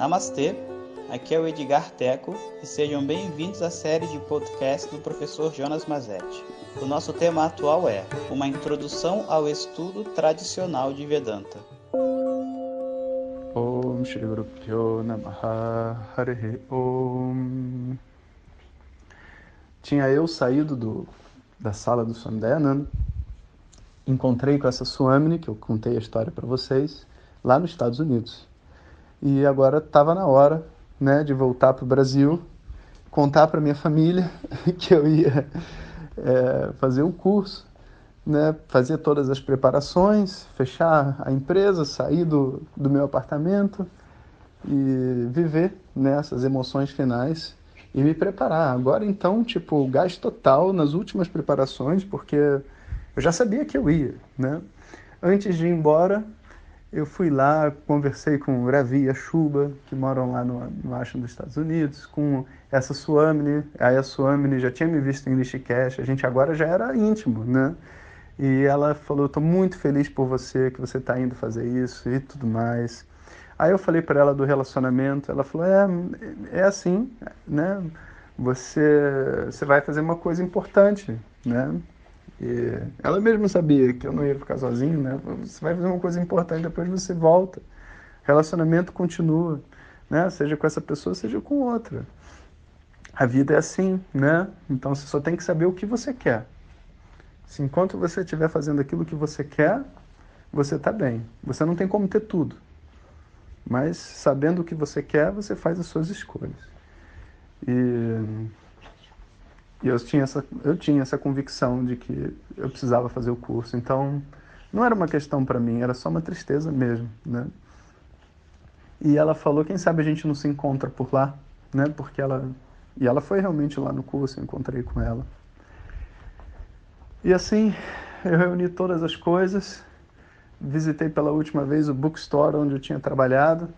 Namastê, aqui é o Edgar Teco e sejam bem-vindos à série de podcast do professor Jonas Mazetti. O nosso tema atual é Uma Introdução ao Estudo Tradicional de Vedanta. Om Shri Guru Om Tinha eu saído do, da sala do Swami Dayananda, encontrei com essa Swamini, que eu contei a história para vocês, lá nos Estados Unidos. E agora estava na hora né, de voltar para o Brasil, contar para minha família que eu ia é, fazer o curso, né, fazer todas as preparações, fechar a empresa, sair do, do meu apartamento e viver né, emoções finais e me preparar. Agora então, tipo, gás total nas últimas preparações, porque eu já sabia que eu ia, né? Antes de ir embora, eu fui lá, conversei com Ravi e Chuba, que moram lá no, no Ashram dos Estados Unidos, com essa Suamini, aí a Suamini já tinha me visto em Rishikesh, a gente agora já era íntimo, né? E ela falou, estou muito feliz por você, que você está indo fazer isso e tudo mais. Aí eu falei para ela do relacionamento, ela falou, é, é assim, né? Você, você vai fazer uma coisa importante, né? Ela mesma sabia que eu não ia ficar sozinho, né? Você vai fazer uma coisa importante, depois você volta. Relacionamento continua, né? Seja com essa pessoa, seja com outra. A vida é assim, né? Então você só tem que saber o que você quer. Se enquanto você estiver fazendo aquilo que você quer, você está bem. Você não tem como ter tudo. Mas sabendo o que você quer, você faz as suas escolhas. E e eu tinha essa, eu tinha essa convicção de que eu precisava fazer o curso. Então, não era uma questão para mim, era só uma tristeza mesmo, né? E ela falou, quem sabe a gente não se encontra por lá, né? Porque ela e ela foi realmente lá no curso, eu encontrei com ela. E assim, eu reuni todas as coisas, visitei pela última vez o bookstore onde eu tinha trabalhado.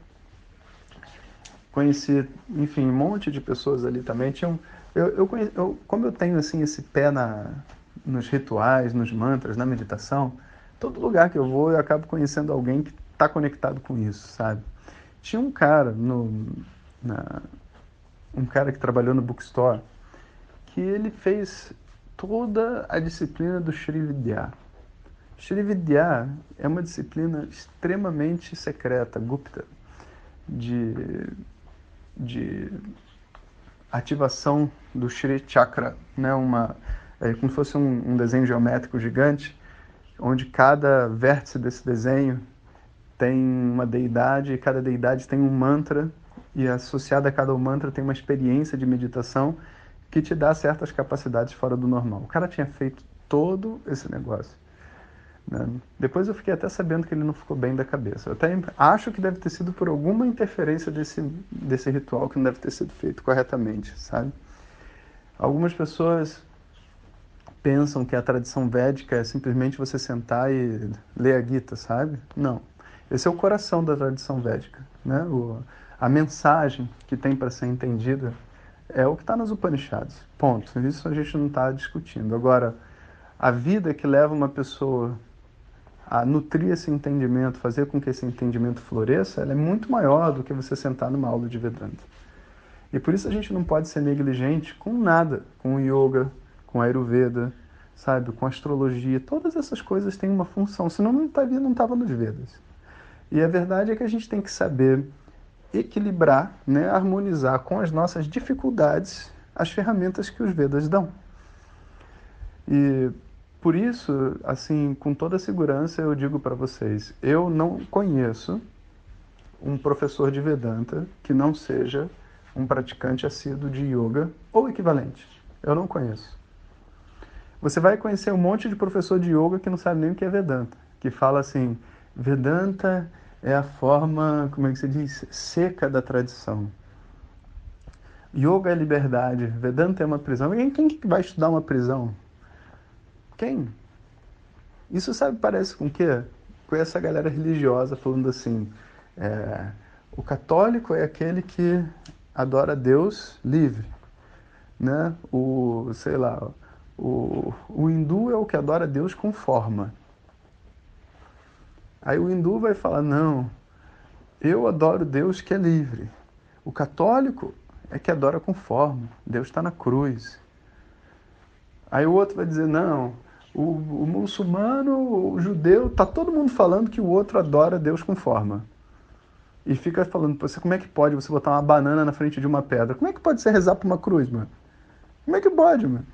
Conheci, enfim, um monte de pessoas ali também. Tinham eu, eu, eu, como eu tenho assim esse pé na, nos rituais, nos mantras, na meditação, todo lugar que eu vou eu acabo conhecendo alguém que está conectado com isso, sabe? Tinha um cara no, na, um cara que trabalhou no bookstore que ele fez toda a disciplina do Sri Vidya. Sri Vidya é uma disciplina extremamente secreta, Gupta, de, de ativação do Shri Chakra, né? Uma, é como se fosse um, um desenho geométrico gigante, onde cada vértice desse desenho tem uma deidade e cada deidade tem um mantra e associada a cada mantra tem uma experiência de meditação que te dá certas capacidades fora do normal. O cara tinha feito todo esse negócio. Né? Depois eu fiquei até sabendo que ele não ficou bem da cabeça. Eu até acho que deve ter sido por alguma interferência desse, desse ritual que não deve ter sido feito corretamente, sabe? Algumas pessoas pensam que a tradição védica é simplesmente você sentar e ler a Gita, sabe? Não. Esse é o coração da tradição védica, né? O, a mensagem que tem para ser entendida é o que está nos Upanishads. Ponto. Isso a gente não está discutindo. Agora, a vida que leva uma pessoa a nutrir esse entendimento, fazer com que esse entendimento floresça, ela é muito maior do que você sentar numa aula de Vedanta. E por isso a gente não pode ser negligente com nada, com o yoga, com Ayurveda, sabe, com astrologia. Todas essas coisas têm uma função, senão não estaria, não estava nos Vedas. E a verdade é que a gente tem que saber equilibrar, né, harmonizar com as nossas dificuldades as ferramentas que os Vedas dão. E por isso, assim, com toda segurança, eu digo para vocês: eu não conheço um professor de Vedanta que não seja um praticante assíduo de yoga ou equivalente. Eu não conheço. Você vai conhecer um monte de professor de yoga que não sabe nem o que é Vedanta, que fala assim: Vedanta é a forma, como é que se diz, seca da tradição. Yoga é liberdade, Vedanta é uma prisão. Quem, quem vai estudar uma prisão? Isso sabe, parece com o quê? Com essa galera religiosa falando assim: é, o católico é aquele que adora Deus livre, né? O, sei lá, o, o hindu é o que adora Deus com forma. Aí o hindu vai falar: não, Eu adoro Deus que é livre. O católico é que adora com forma. Deus está na cruz. Aí o outro vai dizer: não, o, o muçulmano, o judeu, tá todo mundo falando que o outro adora Deus com forma. E fica falando, você como é que pode você botar uma banana na frente de uma pedra? Como é que pode você rezar para uma cruz, mano? Como é que pode, mano?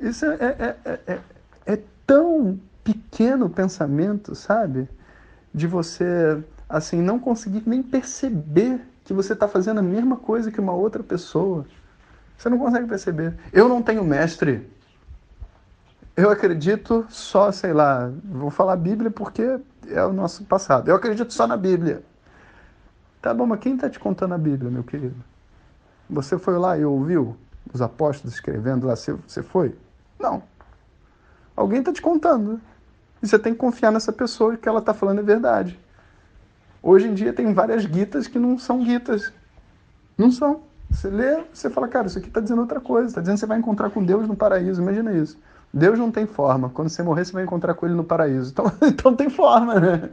Isso é, é, é, é, é tão pequeno o pensamento, sabe? De você, assim, não conseguir nem perceber que você está fazendo a mesma coisa que uma outra pessoa. Você não consegue perceber. Eu não tenho mestre. Eu acredito só, sei lá, vou falar Bíblia porque é o nosso passado. Eu acredito só na Bíblia. Tá bom, mas quem está te contando a Bíblia, meu querido? Você foi lá e ouviu os apóstolos escrevendo lá? Você foi? Não. Alguém está te contando. E você tem que confiar nessa pessoa que ela está falando é verdade. Hoje em dia tem várias guitas que não são guitas. Não são. Você lê, você fala, cara, isso aqui está dizendo outra coisa. Está dizendo que você vai encontrar com Deus no paraíso. Imagina isso. Deus não tem forma. Quando você morrer, você vai encontrar com Ele no paraíso. Então, então tem forma, né?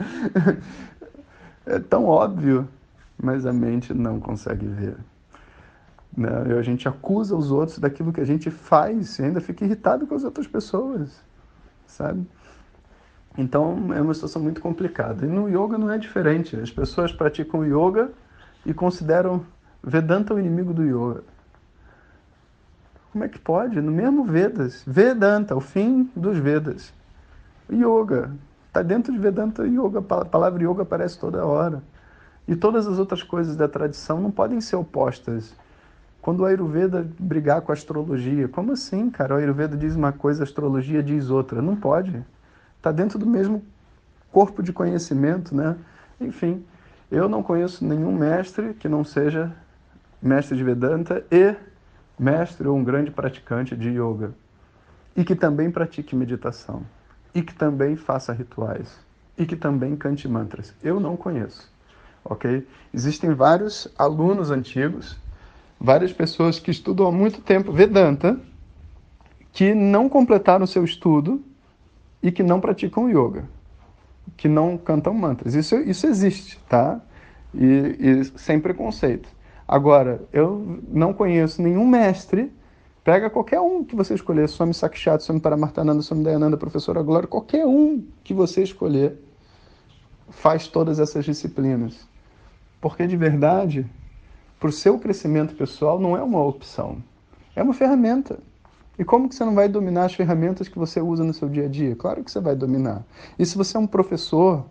É tão óbvio, mas a mente não consegue ver. Né? E a gente acusa os outros daquilo que a gente faz e ainda fica irritado com as outras pessoas, sabe? Então é uma situação muito complicada. E no yoga não é diferente. As pessoas praticam yoga e consideram Vedanta o inimigo do yoga. Como é que pode? No mesmo Vedas. Vedanta, o fim dos Vedas. Yoga. Está dentro de Vedanta Yoga. A palavra yoga aparece toda hora. E todas as outras coisas da tradição não podem ser opostas. Quando o Ayurveda brigar com a astrologia, como assim, cara? O Ayurveda diz uma coisa, a astrologia diz outra. Não pode está dentro do mesmo corpo de conhecimento, né? Enfim, eu não conheço nenhum mestre que não seja mestre de Vedanta e mestre ou um grande praticante de yoga e que também pratique meditação e que também faça rituais e que também cante mantras. Eu não conheço, ok? Existem vários alunos antigos, várias pessoas que estudam há muito tempo Vedanta que não completaram seu estudo e que não praticam yoga, que não cantam mantras. Isso, isso existe, tá? E, e sem preconceito. Agora, eu não conheço nenhum mestre, pega qualquer um que você escolher, Swami Sakshat, Swami Paramartananda, Swami Dayananda, Professora Glória, qualquer um que você escolher, faz todas essas disciplinas. Porque, de verdade, para o seu crescimento pessoal, não é uma opção, é uma ferramenta. E como que você não vai dominar as ferramentas que você usa no seu dia a dia? Claro que você vai dominar. E se você é um professor,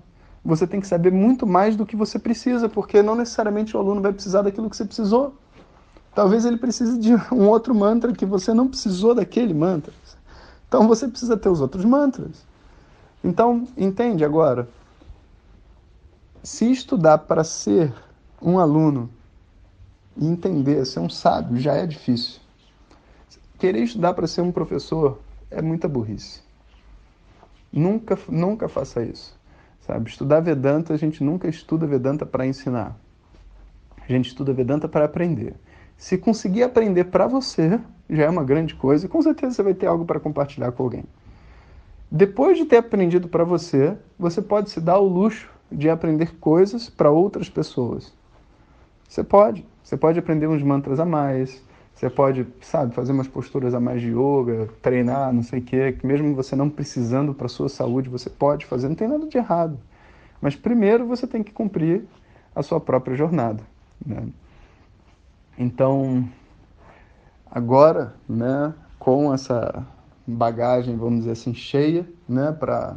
você tem que saber muito mais do que você precisa, porque não necessariamente o aluno vai precisar daquilo que você precisou. Talvez ele precise de um outro mantra que você não precisou daquele mantra. Então você precisa ter os outros mantras. Então, entende agora? Se estudar para ser um aluno e entender, ser um sábio, já é difícil querer estudar para ser um professor é muita burrice. Nunca, nunca faça isso. Sabe? Estudar Vedanta, a gente nunca estuda Vedanta para ensinar. A gente estuda Vedanta para aprender. Se conseguir aprender para você, já é uma grande coisa com certeza você vai ter algo para compartilhar com alguém. Depois de ter aprendido para você, você pode se dar o luxo de aprender coisas para outras pessoas. Você pode. Você pode aprender uns mantras a mais, você pode, sabe, fazer umas posturas a mais de yoga, treinar, não sei o quê, que mesmo você não precisando para sua saúde, você pode fazer, não tem nada de errado. Mas primeiro você tem que cumprir a sua própria jornada. Né? Então, agora, né, com essa bagagem, vamos dizer assim, cheia, né, para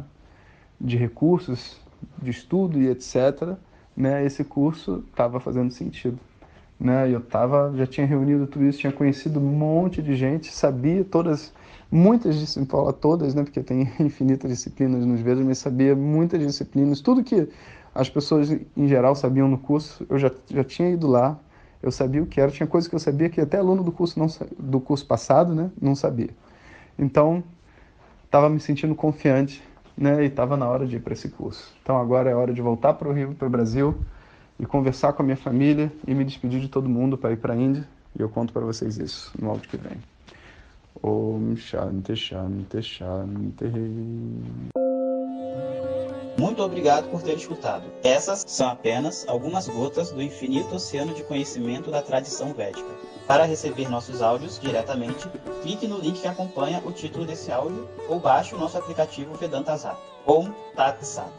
de recursos de estudo e etc, né, esse curso estava fazendo sentido né? Eu tava, já tinha reunido tudo isso, tinha conhecido um monte de gente, sabia todas, muitas disciplinas, todas, né? Porque tem infinitas disciplinas nos Vedas, mas sabia muitas disciplinas, tudo que as pessoas em geral sabiam no curso, eu já, já tinha ido lá, eu sabia o que era, tinha coisas que eu sabia que até aluno do curso não do curso passado, né, não sabia. Então, estava me sentindo confiante, né, e estava na hora de ir para esse curso. Então agora é hora de voltar para o Rio, para o Brasil e conversar com a minha família e me despedir de todo mundo para ir para a Índia. E eu conto para vocês isso no áudio que vem. Om Shanti Shanti Shanti. Muito obrigado por ter escutado. Essas são apenas algumas gotas do infinito oceano de conhecimento da tradição védica. Para receber nossos áudios diretamente, clique no link que acompanha o título desse áudio ou baixe o nosso aplicativo Vedanta Zap. Om Tat Sat.